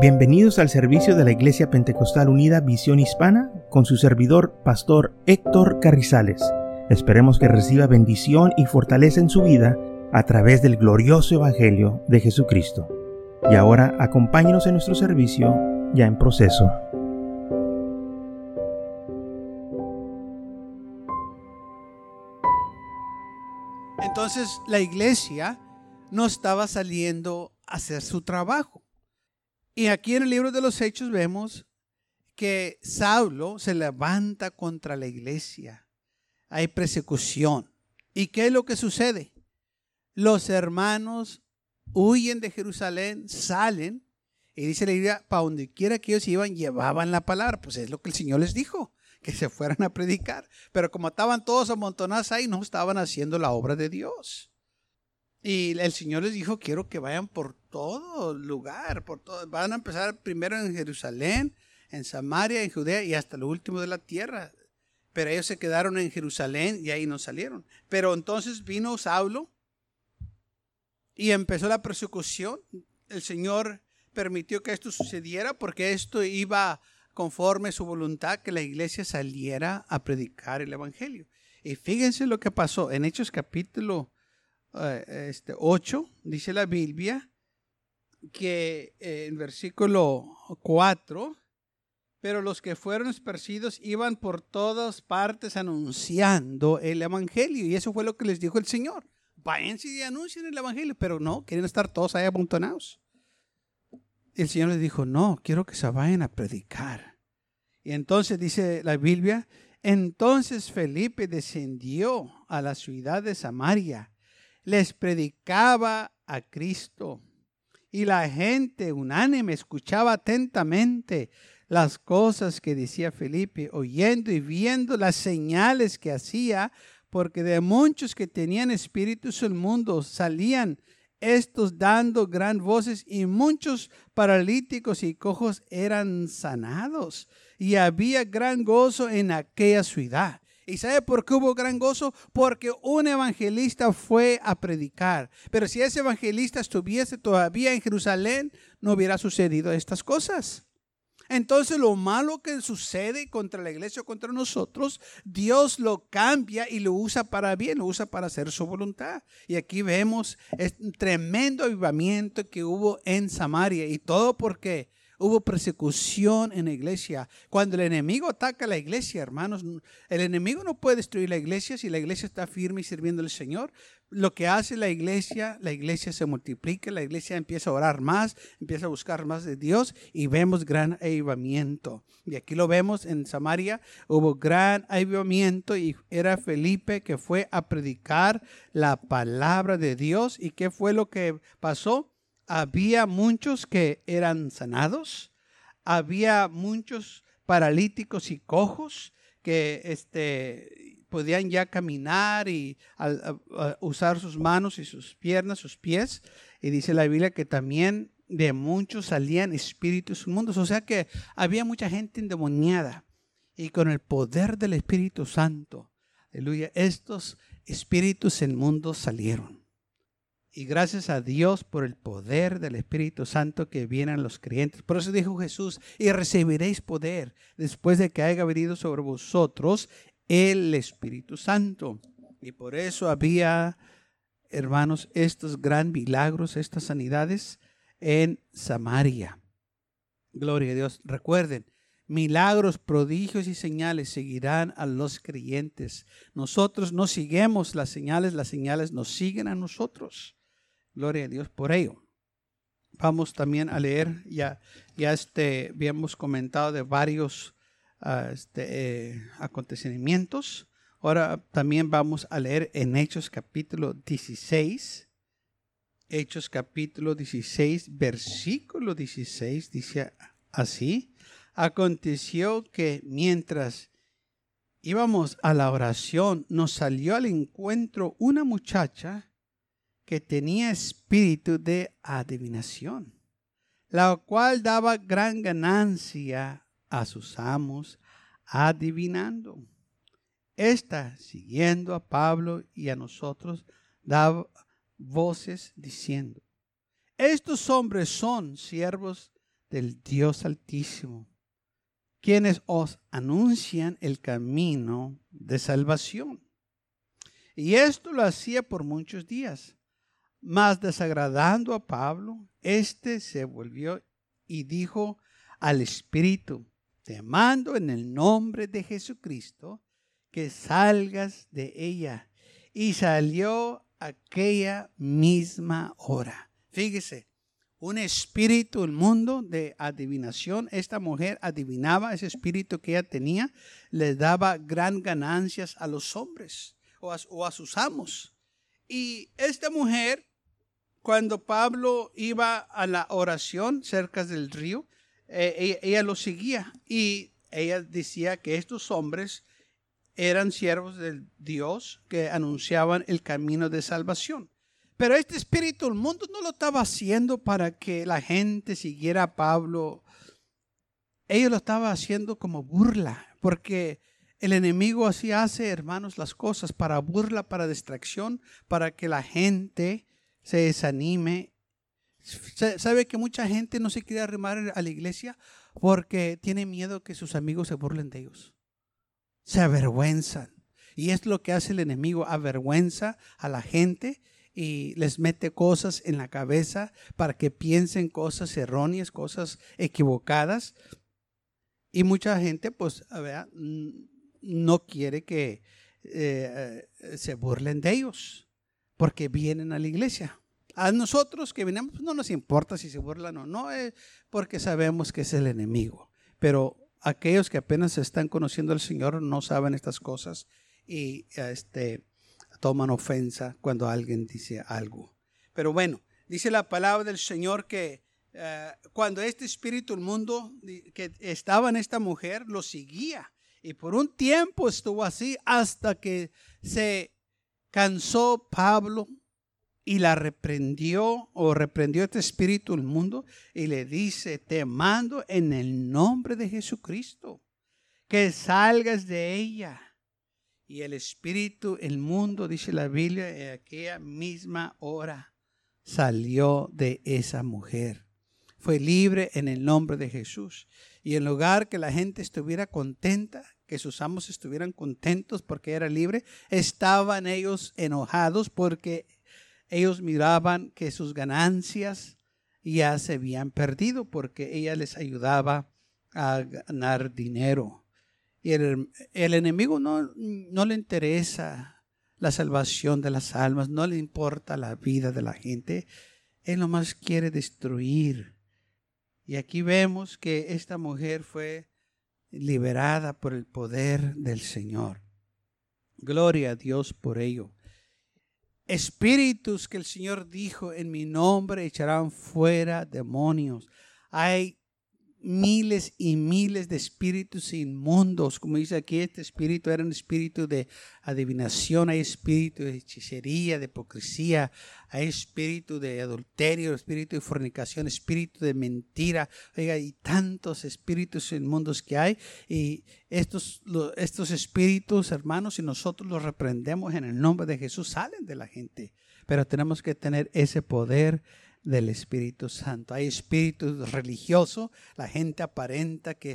Bienvenidos al servicio de la Iglesia Pentecostal Unida Visión Hispana con su servidor, Pastor Héctor Carrizales. Esperemos que reciba bendición y fortaleza en su vida a través del glorioso Evangelio de Jesucristo. Y ahora acompáñenos en nuestro servicio ya en proceso. Entonces la iglesia no estaba saliendo a hacer su trabajo. Y aquí en el libro de los Hechos vemos que Saulo se levanta contra la iglesia. Hay persecución. ¿Y qué es lo que sucede? Los hermanos huyen de Jerusalén, salen, y dice la Biblia, para donde quiera que ellos iban, llevaban la palabra. Pues es lo que el Señor les dijo, que se fueran a predicar. Pero como estaban todos amontonados ahí, no estaban haciendo la obra de Dios. Y el Señor les dijo, quiero que vayan por todo lugar, por todo. Van a empezar primero en Jerusalén, en Samaria, en Judea y hasta lo último de la tierra. Pero ellos se quedaron en Jerusalén y ahí no salieron. Pero entonces vino Saulo y empezó la persecución. El Señor permitió que esto sucediera porque esto iba conforme su voluntad que la iglesia saliera a predicar el Evangelio. Y fíjense lo que pasó en Hechos capítulo este, 8, dice la Biblia, que eh, en versículo 4, pero los que fueron esparcidos iban por todas partes anunciando el Evangelio. Y eso fue lo que les dijo el Señor. Váyanse y anuncien el Evangelio, pero no, quieren estar todos ahí amontonados. El Señor les dijo, no, quiero que se vayan a predicar. Y entonces dice la Biblia, entonces Felipe descendió a la ciudad de Samaria les predicaba a Cristo. Y la gente unánime escuchaba atentamente las cosas que decía Felipe, oyendo y viendo las señales que hacía, porque de muchos que tenían espíritus el mundo salían estos dando gran voces y muchos paralíticos y cojos eran sanados. Y había gran gozo en aquella ciudad. ¿Y sabe por qué hubo gran gozo? Porque un evangelista fue a predicar. Pero si ese evangelista estuviese todavía en Jerusalén, no hubiera sucedido estas cosas. Entonces lo malo que sucede contra la iglesia o contra nosotros, Dios lo cambia y lo usa para bien, lo usa para hacer su voluntad. Y aquí vemos el tremendo avivamiento que hubo en Samaria. Y todo porque Hubo persecución en la iglesia. Cuando el enemigo ataca a la iglesia, hermanos, el enemigo no puede destruir la iglesia si la iglesia está firme y sirviendo al Señor. Lo que hace la iglesia, la iglesia se multiplica, la iglesia empieza a orar más, empieza a buscar más de Dios y vemos gran avivamiento. Y aquí lo vemos en Samaria, hubo gran avivamiento y era Felipe que fue a predicar la palabra de Dios. ¿Y qué fue lo que pasó? Había muchos que eran sanados, había muchos paralíticos y cojos que este, podían ya caminar y usar sus manos y sus piernas, sus pies. Y dice la Biblia que también de muchos salían espíritus inmundos. O sea que había mucha gente endemoniada. Y con el poder del Espíritu Santo, aleluya, estos espíritus inmundos salieron. Y gracias a Dios por el poder del Espíritu Santo que viene a los creyentes. Por eso dijo Jesús, y recibiréis poder después de que haya venido sobre vosotros el Espíritu Santo. Y por eso había, hermanos, estos gran milagros, estas sanidades en Samaria. Gloria a Dios. Recuerden, milagros, prodigios y señales seguirán a los creyentes. Nosotros no seguimos las señales, las señales nos siguen a nosotros. Gloria a Dios por ello. Vamos también a leer, ya, ya este, habíamos comentado de varios ah, este, eh, acontecimientos. Ahora también vamos a leer en Hechos capítulo 16. Hechos capítulo 16, versículo 16, dice así. Aconteció que mientras íbamos a la oración, nos salió al encuentro una muchacha que tenía espíritu de adivinación, la cual daba gran ganancia a sus amos adivinando. Esta, siguiendo a Pablo y a nosotros, daba voces diciendo, estos hombres son siervos del Dios Altísimo, quienes os anuncian el camino de salvación. Y esto lo hacía por muchos días. Mas desagradando a Pablo, éste se volvió y dijo al Espíritu, te mando en el nombre de Jesucristo que salgas de ella. Y salió aquella misma hora. Fíjese, un espíritu, el mundo de adivinación. Esta mujer adivinaba ese espíritu que ella tenía, le daba gran ganancias a los hombres o a, sus amos. Y esta mujer, cuando Pablo iba a la oración cerca del río, eh, ella, ella lo seguía y ella decía que estos hombres eran siervos de Dios que anunciaban el camino de salvación. Pero este espíritu del mundo no lo estaba haciendo para que la gente siguiera a Pablo. Ellos lo estaba haciendo como burla, porque el enemigo así hace, hermanos, las cosas para burla, para distracción, para que la gente se desanime. ¿Sabe que mucha gente no se quiere arrimar a la iglesia porque tiene miedo que sus amigos se burlen de ellos? Se avergüenzan. Y es lo que hace el enemigo, avergüenza a la gente y les mete cosas en la cabeza para que piensen cosas erróneas, cosas equivocadas. Y mucha gente, pues, no quiere que eh, se burlen de ellos, porque vienen a la iglesia. A nosotros que venimos, pues, no nos importa si se burlan o no, eh, porque sabemos que es el enemigo. Pero aquellos que apenas están conociendo al Señor no saben estas cosas y este, toman ofensa cuando alguien dice algo. Pero bueno, dice la palabra del Señor que eh, cuando este espíritu del mundo que estaba en esta mujer lo seguía y por un tiempo estuvo así hasta que se cansó Pablo y la reprendió o reprendió este espíritu del mundo y le dice, te mando en el nombre de Jesucristo que salgas de ella y el espíritu, el mundo, dice la Biblia, en aquella misma hora salió de esa mujer. Fue libre en el nombre de Jesús. Y en lugar que la gente estuviera contenta, que sus amos estuvieran contentos porque era libre, estaban ellos enojados porque ellos miraban que sus ganancias ya se habían perdido porque ella les ayudaba a ganar dinero. Y el, enemigo no, no le interesa la salvación de las almas, no le importa la vida de la gente. Él nomás quiere destruir. Y aquí vemos que esta mujer fue liberada por el poder del Señor. Gloria a Dios por ello. Espíritus que el Señor dijo en mi nombre echarán fuera demonios. Hay miles y miles de espíritus inmundos. Como dice aquí, este espíritu era un espíritu de adivinación, hay espíritu de hechicería, de hipocresía, hay espíritu de adulterio, espíritu de fornicación, espíritu de mentira. Oiga, y tantos espíritus inmundos que hay. Y estos, estos espíritus, hermanos, si nosotros los reprendemos en el nombre de Jesús, salen de la gente. Pero tenemos que tener ese poder del Espíritu Santo. Hay espíritu religioso, la gente aparenta que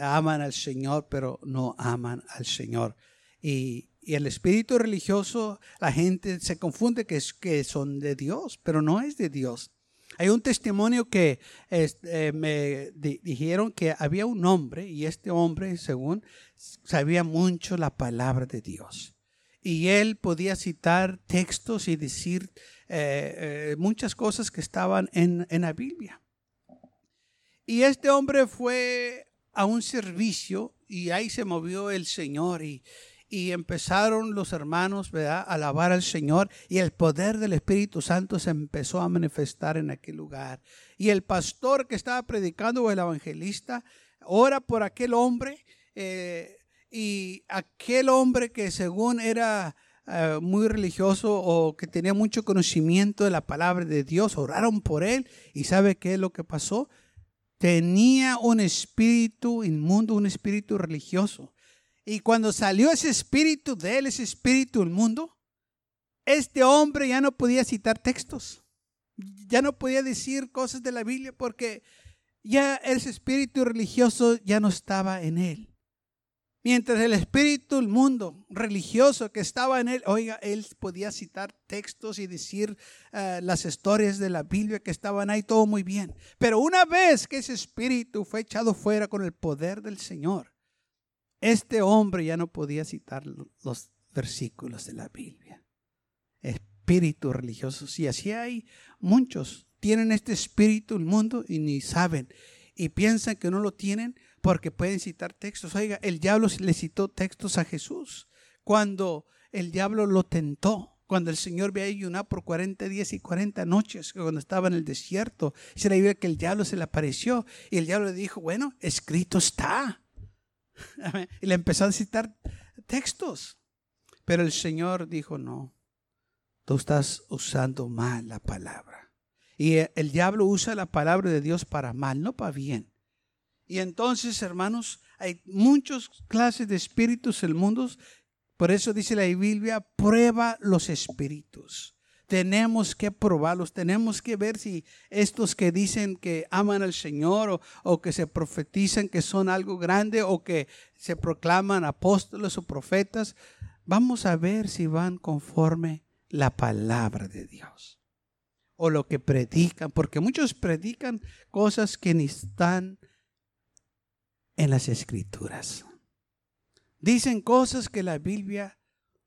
aman al Señor, pero no aman al Señor. Y, el espíritu religioso, la gente se confunde que, es, son de Dios, pero no es de Dios. Hay un testimonio que eh, me dijeron que había un hombre y este hombre, según, sabía mucho la palabra de Dios. Y él podía citar textos y decir eh, eh, muchas cosas que estaban en, en la Biblia. Y este hombre fue a un servicio y ahí se movió el Señor y, y empezaron los hermanos ¿verdad? a alabar al Señor y el poder del Espíritu Santo se empezó a manifestar en aquel lugar. Y el pastor que estaba predicando o el evangelista ora por aquel hombre eh, y aquel hombre que según era eh, muy religioso o que tenía mucho conocimiento de la palabra de Dios, oraron por él y ¿sabe qué es lo que pasó? Tenía un espíritu inmundo, un espíritu religioso. Y cuando salió ese espíritu de él, ese espíritu inmundo, este hombre ya no podía citar textos. Ya no podía decir cosas de la Biblia porque ya ese espíritu religioso ya no estaba en él. Mientras el espíritu, el mundo religioso que estaba en él, oiga, él podía citar textos y decir eh, las historias de la Biblia que estaban ahí, todo muy bien. Pero una vez que ese espíritu fue echado fuera con el poder del Señor, este hombre ya no podía citar los versículos de la Biblia. Espíritu religioso. Y así hay muchos. Tienen este espíritu, el mundo, y ni saben. Y piensan que no lo tienen porque pueden citar textos. Oiga, el diablo le citó textos a Jesús cuando el diablo lo tentó, cuando el Señor había ayunado por 40 días y 40 noches, cuando estaba en el desierto. Se le dice que el diablo se le apareció y el diablo le dijo, bueno, escrito está. Y le empezó a citar textos. Pero el Señor dijo, no, tú estás usando mal la palabra. Y el diablo usa la palabra de Dios para mal, no para bien. Y entonces, hermanos, hay muchas clases de espíritus en el mundo. Por eso dice la Biblia, prueba los espíritus. Tenemos que probarlos, tenemos que ver si estos que dicen que aman al Señor o, o, que se profetizan que son algo grande o que se proclaman apóstoles o profetas, vamos a ver si van conforme la palabra de Dios o lo que predican, porque muchos predican cosas que ni están en las escrituras. Dicen cosas que la Biblia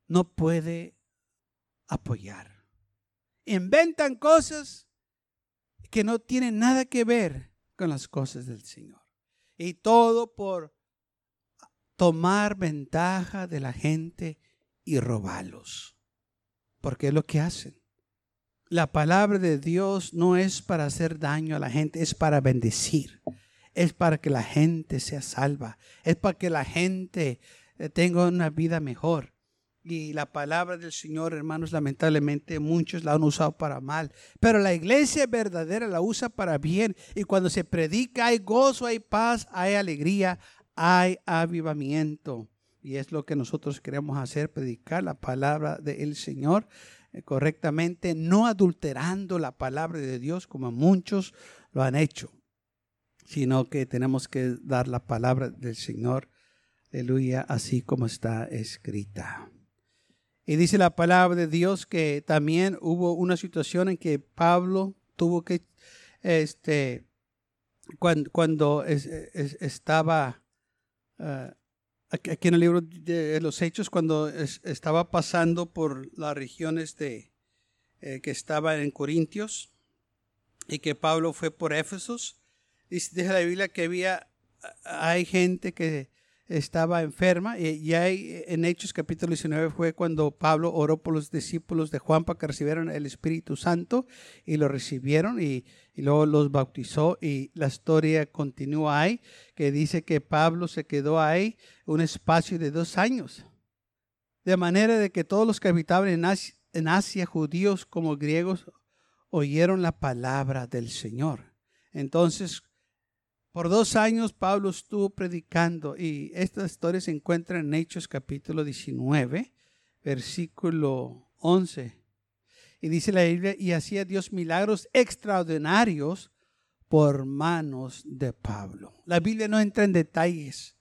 no puede apoyar. Inventan cosas que no tienen nada que ver con las cosas del Señor. Y todo por tomar ventaja de la gente y robarlos. Porque es lo que hacen. La palabra de Dios no es para hacer daño a la gente, es para bendecir es para que la gente sea salva, es para que la gente eh, tenga una vida mejor. Y la palabra del Señor, hermanos, lamentablemente muchos la han usado para mal. Pero la iglesia verdadera la usa para bien. Y cuando se predica hay gozo, hay paz, hay alegría, hay avivamiento. Y es lo que nosotros queremos hacer, predicar la palabra del Señor eh, correctamente, no adulterando la palabra de Dios como muchos lo han hecho sino que tenemos que dar la palabra del Señor, aleluya, así como está escrita. Y dice la palabra de Dios que también hubo una situación en que Pablo tuvo que, este, cuando, estaba, ah, aquí en el libro de los Hechos, cuando estaba pasando por las regiones de, eh, que estaba en Corintios y que Pablo fue por Éfesos, dice la Biblia que había, hay gente que estaba enferma y, hay en Hechos capítulo 19 fue cuando Pablo oró por los discípulos de Juan para que recibieran el Espíritu Santo y lo recibieron y, y luego los bautizó y la historia continúa ahí que dice que Pablo se quedó ahí un espacio de dos años. De manera de que todos los que habitaban en Asia, en Asia judíos como griegos oyeron la palabra del Señor. Entonces por dos años Pablo estuvo predicando y esta historia se encuentra en Hechos capítulo 19, versículo 11. Y dice la Biblia, y hacía Dios milagros extraordinarios por manos de Pablo. La Biblia no entra en detalles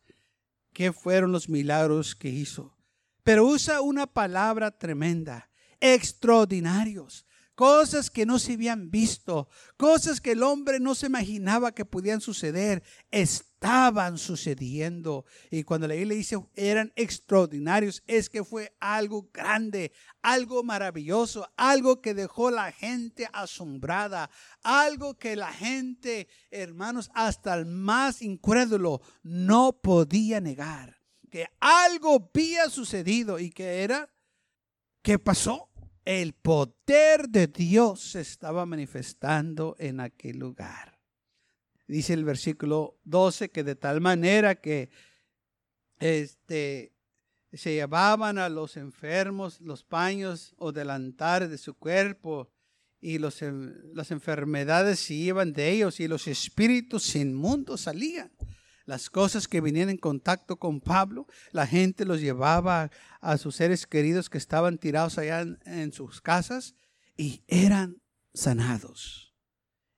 qué fueron los milagros que hizo, pero usa una palabra tremenda, extraordinarios cosas que no se habían visto, cosas que el hombre no se imaginaba que podían suceder, estaban sucediendo. Y cuando la Biblia dice eran extraordinarios, es que fue algo grande, algo maravilloso, algo que dejó la gente asombrada, algo que la gente, hermanos, hasta el más incrédulo no podía negar. Que algo había sucedido y que era, ¿qué pasó? El poder de Dios se estaba manifestando en aquel lugar. Dice el versículo 12 que de tal manera que este, se llevaban a los enfermos los paños o delantares de su cuerpo y los, las enfermedades se iban de ellos y los espíritus inmundos salían las cosas que venían en contacto con Pablo, la gente los llevaba a sus seres queridos que estaban tirados allá en, sus casas y eran sanados.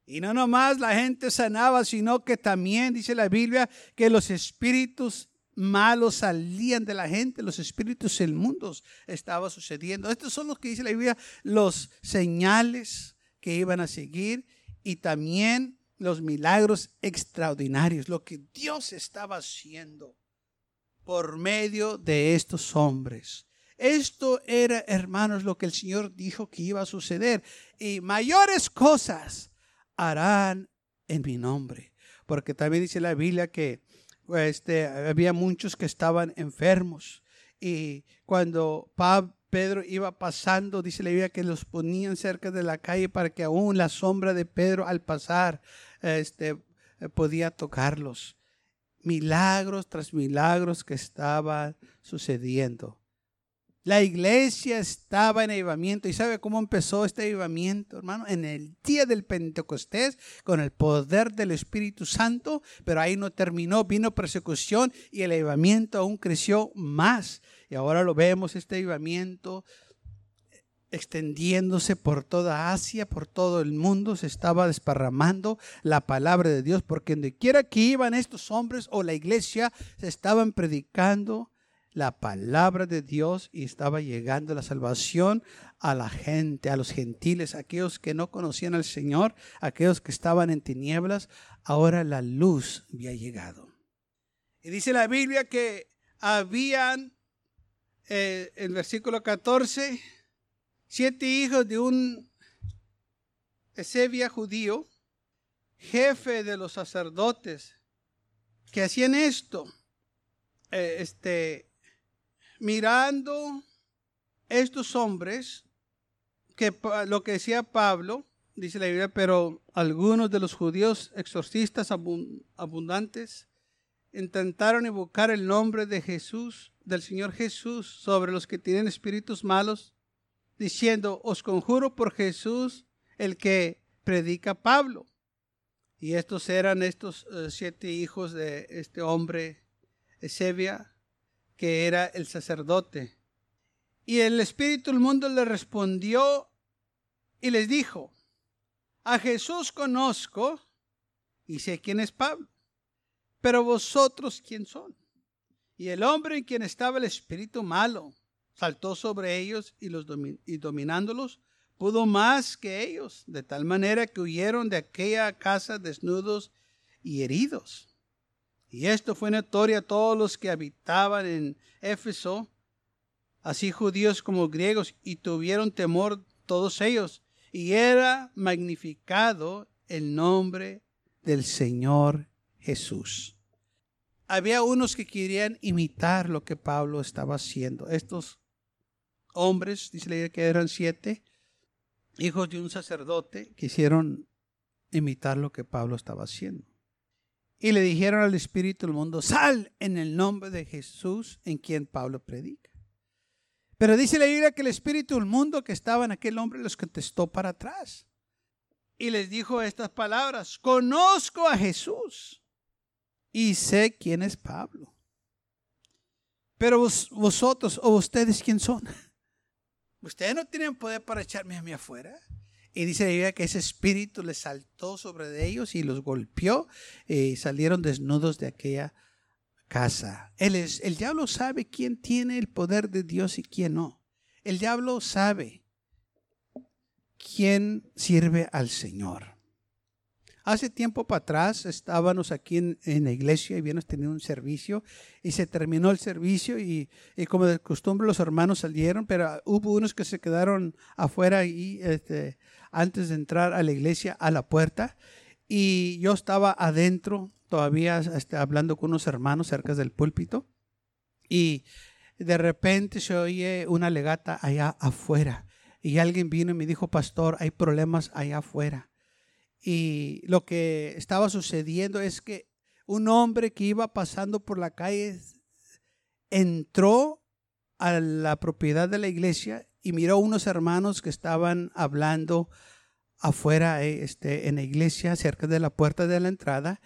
Y no nomás la gente sanaba, sino que también dice la Biblia que los espíritus malos salían de la gente, los espíritus inmundos estaba sucediendo. Estos son los que dice la Biblia, los señales que iban a seguir y también los milagros extraordinarios, lo que Dios estaba haciendo por medio de estos hombres. Esto era, hermanos, lo que el Señor dijo que iba a suceder. Y mayores cosas harán en mi nombre. Porque también dice la Biblia que este, había muchos que estaban enfermos. Y cuando Pedro iba pasando, dice la Biblia que los ponían cerca de la calle para que aún la sombra de Pedro al pasar este, podía tocarlos. Milagros tras milagros que estaban sucediendo. La iglesia estaba en avivamiento. ¿Y sabe cómo empezó este avivamiento, hermano? En el día del Pentecostés, con el poder del Espíritu Santo, pero ahí no terminó, vino persecución y el avivamiento aún creció más. Y ahora lo vemos, este avivamiento extendiéndose por toda Asia, por todo el mundo, se estaba desparramando la palabra de Dios, porque donde quiera que iban estos hombres o la iglesia, se estaban predicando la palabra de Dios y estaba llegando la salvación a la gente, a los gentiles, aquellos que no conocían al Señor, aquellos que estaban en tinieblas, ahora la luz había llegado. Y dice la Biblia que habían, eh, el versículo 14, siete hijos de un Ezebia judío, jefe de los sacerdotes, que hacían esto. Eh, este, mirando estos hombres, que lo que decía Pablo, dice la Biblia, pero algunos de los judíos exorcistas abundantes intentaron invocar el nombre de Jesús, del Señor Jesús, sobre los que tienen espíritus malos, diciendo, os conjuro por Jesús, el que predica Pablo. Y estos eran estos eh, siete hijos de este hombre, Ezebia, que era el sacerdote. Y el Espíritu del mundo le respondió y les dijo, a Jesús conozco y sé quién es Pablo, pero vosotros quién son. Y el hombre en quien estaba el espíritu malo saltó sobre ellos y, los y dominándolos, pudo más que ellos, de tal manera que huyeron de aquella casa desnudos y heridos. Y esto fue notorio a todos los que habitaban en Éfeso, así judíos como griegos, y tuvieron temor todos ellos. Y era magnificado el nombre del Señor Jesús. Había unos que querían imitar lo que Pablo estaba haciendo. Estos hombres, dice la Biblia que eran siete, hijos de un sacerdote, quisieron imitar lo que Pablo estaba haciendo. Y le dijeron al espíritu del mundo, sal en el nombre de Jesús en quien Pablo predica. Pero dice la Biblia que el espíritu del mundo que estaba en aquel hombre los contestó para atrás. Y les dijo estas palabras, conozco a Jesús y sé quién es Pablo. Pero vosotros o ustedes quién son. Ustedes no tienen poder para echarme a mí afuera. Y dice la Biblia que ese espíritu les saltó sobre ellos y los golpeó y salieron desnudos de aquella casa. Él es, el diablo sabe quién tiene el poder de Dios y quién no. El diablo sabe quién sirve al Señor. Hace tiempo para atrás estábamos aquí en, la iglesia y habíamos tenido un servicio y se terminó el servicio y, como de costumbre los hermanos salieron, pero hubo unos que se quedaron afuera y este, antes de entrar a la iglesia a la puerta y yo estaba adentro todavía este, hablando con unos hermanos cerca del púlpito y de repente se oye una legata allá afuera y alguien vino y me dijo, pastor, hay problemas allá afuera. Y lo que estaba sucediendo es que un hombre que iba pasando por la calle entró a la propiedad de la iglesia y miró unos hermanos que estaban hablando afuera eh, este, en la iglesia, cerca de la puerta de la entrada,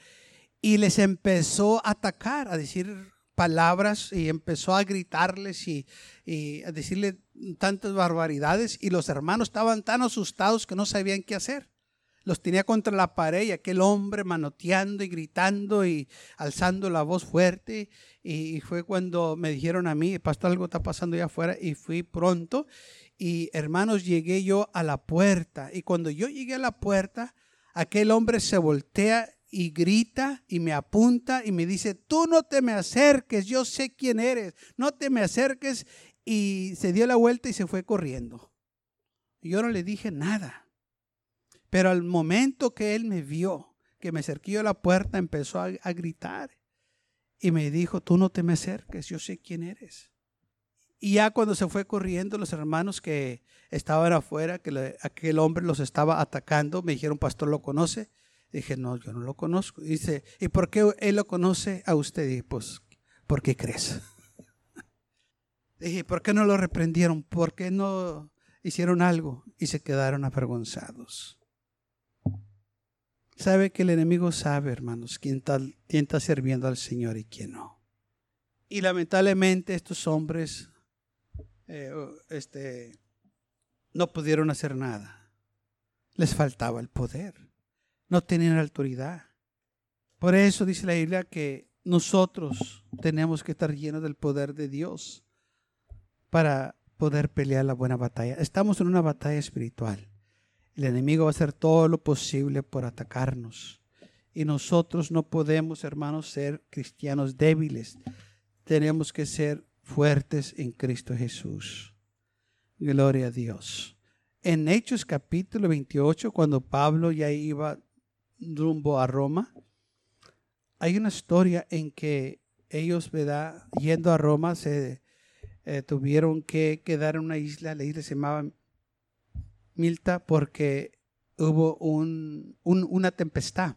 y les empezó a atacar, a decir palabras y empezó a gritarles y, y, a decirle tantas barbaridades y los hermanos estaban tan asustados que no sabían qué hacer. Los tenía contra la pared y aquel hombre manoteando y gritando y alzando la voz fuerte. Y fue cuando me dijeron a mí, pastor, algo está pasando allá afuera y fui pronto. Y hermanos, llegué yo a la puerta. Y cuando yo llegué a la puerta, aquel hombre se voltea y grita y me apunta y me dice, tú no te me acerques, yo sé quién eres, no te me acerques. Y se dio la vuelta y se fue corriendo. Yo no le dije nada. Pero al momento que él me vio, que me acerqué a la puerta, empezó a, gritar. Y me dijo, tú no te me acerques, yo sé quién eres. Y ya cuando se fue corriendo, los hermanos que estaban afuera, que aquel hombre los estaba atacando, me dijeron, pastor, ¿lo conoce? Dije, no, yo no lo conozco. Dice, ¿y por qué él lo conoce a usted? Dije, pues, ¿por qué crees? Dije, ¿por qué no lo reprendieron? ¿Por qué no hicieron algo? Y se quedaron avergonzados. Sabe que el enemigo sabe, hermanos, quién está, sirviendo al Señor y quién no. Y lamentablemente estos hombres eh, este, no pudieron hacer nada. Les faltaba el poder no tenían autoridad. Por eso dice la Biblia que nosotros tenemos que estar llenos del poder de Dios para poder pelear la buena batalla. Estamos en una batalla espiritual. El enemigo va a hacer todo lo posible por atacarnos. Y nosotros no podemos, hermanos, ser cristianos débiles. Tenemos que ser fuertes en Cristo Jesús. Gloria a Dios. En Hechos capítulo 28, cuando Pablo ya iba rumbo a Roma, hay una historia en que ellos, ¿verdad? Yendo a Roma, se eh, tuvieron que quedar en una isla, la isla se llamaba Milta, porque hubo un, una tempestad.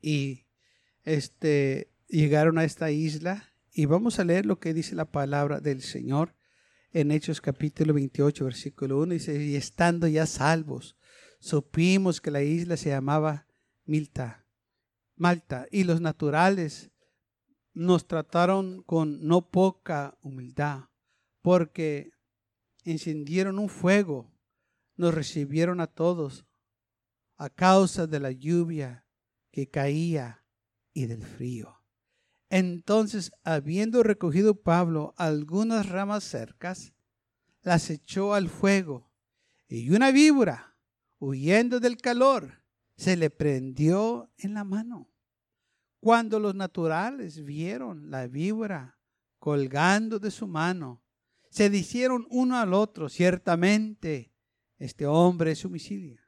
Y este, llegaron a esta isla y vamos a leer lo que dice la palabra del Señor en Hechos capítulo 28, versículo 1. Dice, y estando ya salvos, supimos que la isla se llamaba Milta, Malta, y los naturales nos trataron con no poca humildad, porque encendieron un fuego, nos recibieron a todos a causa de la lluvia que caía y del frío. Entonces, habiendo recogido Pablo algunas ramas cercas, las echó al fuego, y una víbora, huyendo del calor, se le prendió en la mano. Cuando los naturales vieron la víbora colgando de su mano, se dijeron uno al otro, ciertamente, este hombre es homicidio.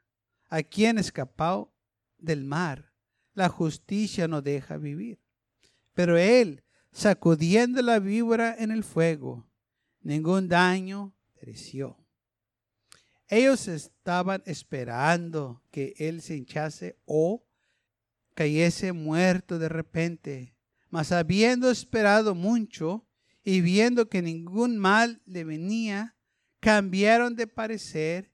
A quien escapó del mar, la justicia no deja vivir. Pero él, sacudiendo la víbora en el fuego, ningún daño pereció. Ellos estaban esperando que él se hinchase o cayese muerto de repente. Mas habiendo esperado mucho y viendo que ningún mal le venía, cambiaron de parecer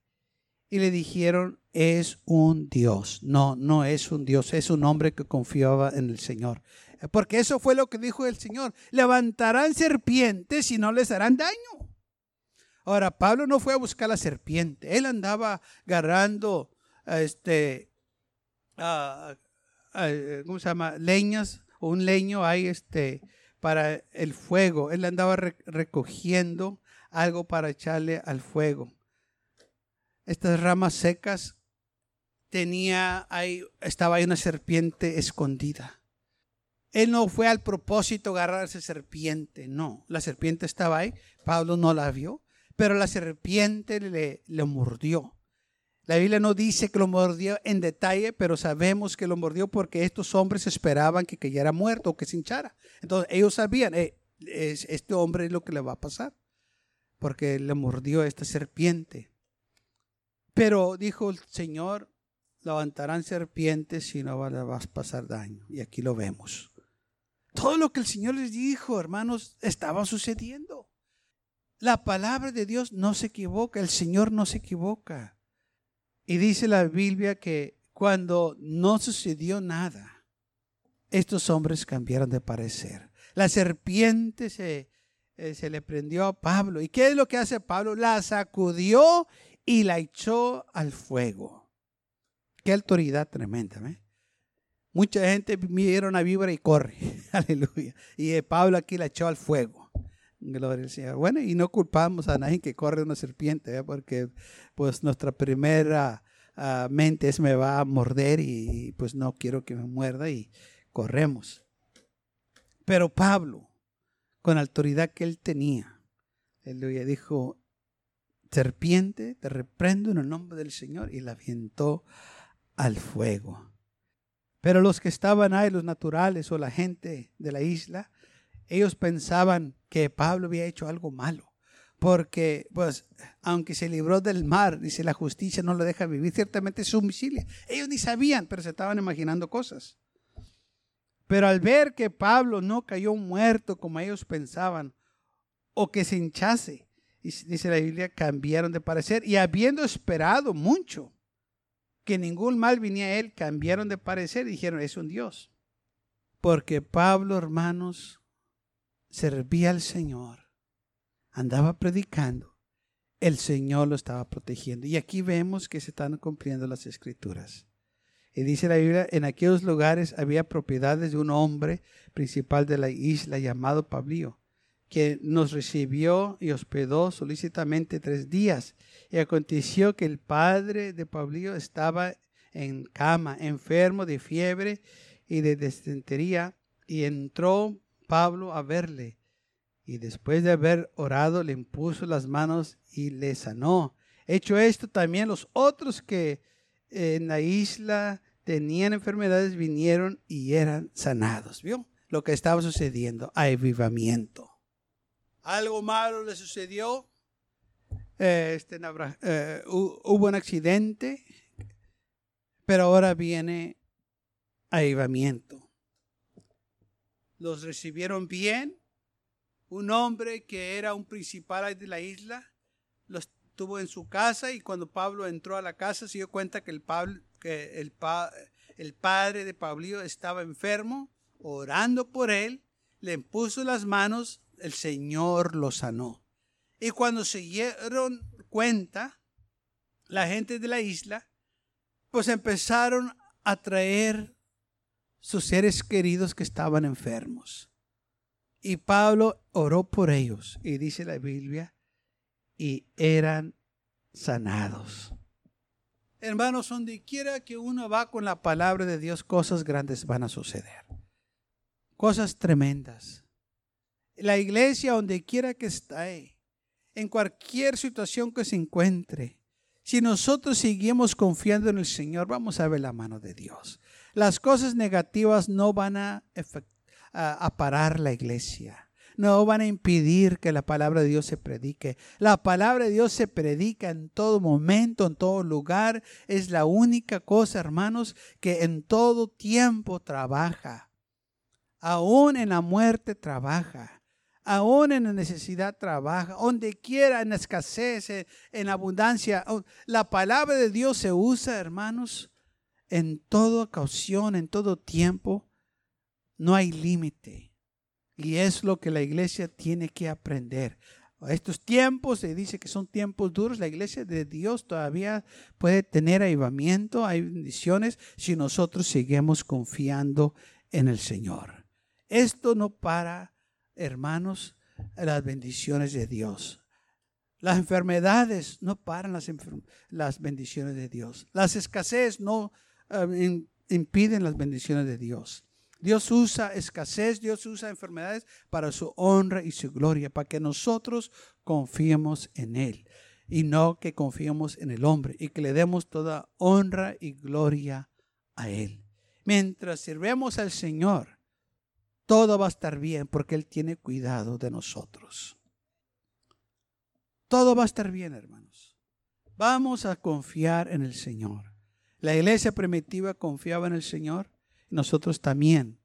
y le dijeron, es un Dios. No, no es un Dios, es un hombre que confiaba en el Señor. Porque eso fue lo que dijo el Señor. Levantarán serpientes y no les harán daño. Ahora, Pablo no fue a buscar la serpiente, él andaba agarrando, este, ¿cómo se llama? Leñas, o un leño ahí, este, para el fuego. Él andaba recogiendo algo para echarle al fuego. Estas ramas secas tenía ahí, estaba ahí una serpiente escondida. Él no fue al propósito agarrar esa serpiente, no. La serpiente estaba ahí, Pablo no la vio, pero la serpiente le, le mordió. La Biblia no dice que lo mordió en detalle, pero sabemos que lo mordió porque estos hombres esperaban que cayera muerto o que se hinchara. Entonces ellos sabían, eh, este hombre es lo que le va a pasar, porque le mordió esta serpiente. Pero dijo el Señor, levantarán serpientes y no vas a pasar daño. Y aquí lo vemos. Todo lo que el Señor les dijo, hermanos, estaba sucediendo. La palabra de Dios no se equivoca, el Señor no se equivoca. Y dice la Biblia que cuando no sucedió nada, estos hombres cambiaron de parecer. La serpiente se, eh, se le prendió a Pablo. ¿Y qué es lo que hace Pablo? La sacudió y la echó al fuego. Qué autoridad tremenda. ¿eh? Mucha gente mira una víbora y corre. Aleluya. Y eh, Pablo aquí la echó al fuego. Gloria al Señor. Bueno, y no culpamos a nadie que corre una serpiente, ¿eh? porque pues nuestra primera uh, mente es me va a morder y pues no quiero que me muerda y corremos. Pero Pablo, con la autoridad que él tenía, aleluya, dijo, serpiente, te reprendo en el nombre del Señor y la avientó al fuego. Pero los que estaban ahí, los naturales o la gente de la isla, ellos pensaban que Pablo había hecho algo malo. Porque, pues, aunque se libró del mar, dice la justicia no lo deja vivir, ciertamente es homicidio. Ellos ni sabían, pero se estaban imaginando cosas. Pero al ver que Pablo no cayó muerto como ellos pensaban, o que se hinchase, dice la Biblia, cambiaron de parecer. Y habiendo esperado mucho que ningún mal viniera a él, cambiaron de parecer y dijeron, es un Dios. Porque Pablo, hermanos, servía al Señor, andaba predicando, el Señor lo estaba protegiendo. Y aquí vemos que se están cumpliendo las escrituras. Y dice la Biblia, en aquellos lugares había propiedades de un hombre principal de la isla llamado Pablío, que nos recibió y hospedó solícitamente tres días. Y aconteció que el padre de Pablío estaba en cama, enfermo de fiebre y de desentería, y entró Pablo a verle. Y después de haber orado, le impuso las manos y le sanó. Hecho esto, también los otros que en la isla tenían enfermedades vinieron y eran sanados. ¿Vio? Lo que estaba sucediendo, avivamiento. Algo malo le sucedió. Eh, este, eh, hubo un accidente, pero ahora viene avivamiento los recibieron bien. Un hombre que era un principal de la isla los tuvo en su casa y cuando Pablo entró a la casa se dio cuenta que el, el, padre de Pablo estaba enfermo, orando por él, le puso las manos, el Señor lo sanó. Y cuando se dieron cuenta, la gente de la isla, pues empezaron a traer sus seres queridos que estaban enfermos. Y Pablo oró por ellos, y dice la Biblia, y eran sanados. Hermanos, donde quiera que uno va con la palabra de Dios, cosas grandes van a suceder. Cosas tremendas. La iglesia, donde quiera que esté, en cualquier situación que se encuentre, si nosotros seguimos confiando en el Señor, vamos a ver la mano de Dios. Las cosas negativas no van a, a, parar la iglesia. No van a impedir que la palabra de Dios se predique. La palabra de Dios se predica en todo momento, en todo lugar. Es la única cosa, hermanos, que en todo tiempo trabaja. Aún en la muerte trabaja. Aún en la necesidad trabaja. Donde quiera, en escasez, en abundancia. La palabra de Dios se usa, hermanos, en toda ocasión, en todo tiempo, no hay límite. Y es lo que la iglesia tiene que aprender. Estos tiempos, se dice que son tiempos duros, la iglesia de Dios todavía puede tener avivamiento, hay bendiciones, si nosotros seguimos confiando en el Señor. Esto no para, hermanos, las bendiciones de Dios. Las enfermedades no paran las, las bendiciones de Dios. Las escasez no Um, impiden las bendiciones de Dios. Dios usa escasez, Dios usa enfermedades para su honra y su gloria, para que nosotros confiemos en Él y no que confiemos en el hombre y que le demos toda honra y gloria a Él. Mientras sirvemos al Señor, todo va a estar bien porque Él tiene cuidado de nosotros. Todo va a estar bien, hermanos. Vamos a confiar en el Señor. La iglesia primitiva confiaba en el Señor. Nosotros también,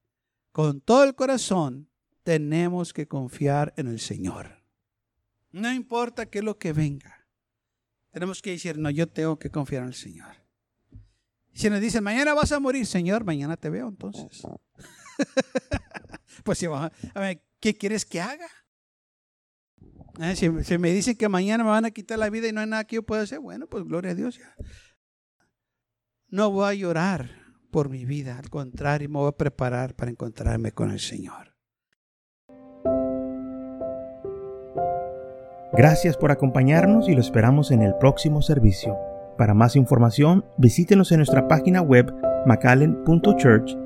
con todo el corazón, tenemos que confiar en el Señor. No importa qué es lo que venga. Tenemos que decir, no, yo tengo que confiar en el Señor. Si nos dicen, mañana vas a morir, Señor, mañana te veo entonces. pues si a ver, ¿qué quieres que haga? Si, si, me dicen que mañana me van a quitar la vida y no hay nada que yo pueda hacer, bueno, pues gloria a Dios. Ya no voy a llorar por mi vida, al contrario, me voy a preparar para encontrarme con el Señor. Gracias por acompañarnos y lo esperamos en el próximo servicio. Para más información, visítenos en nuestra página web macallen.church.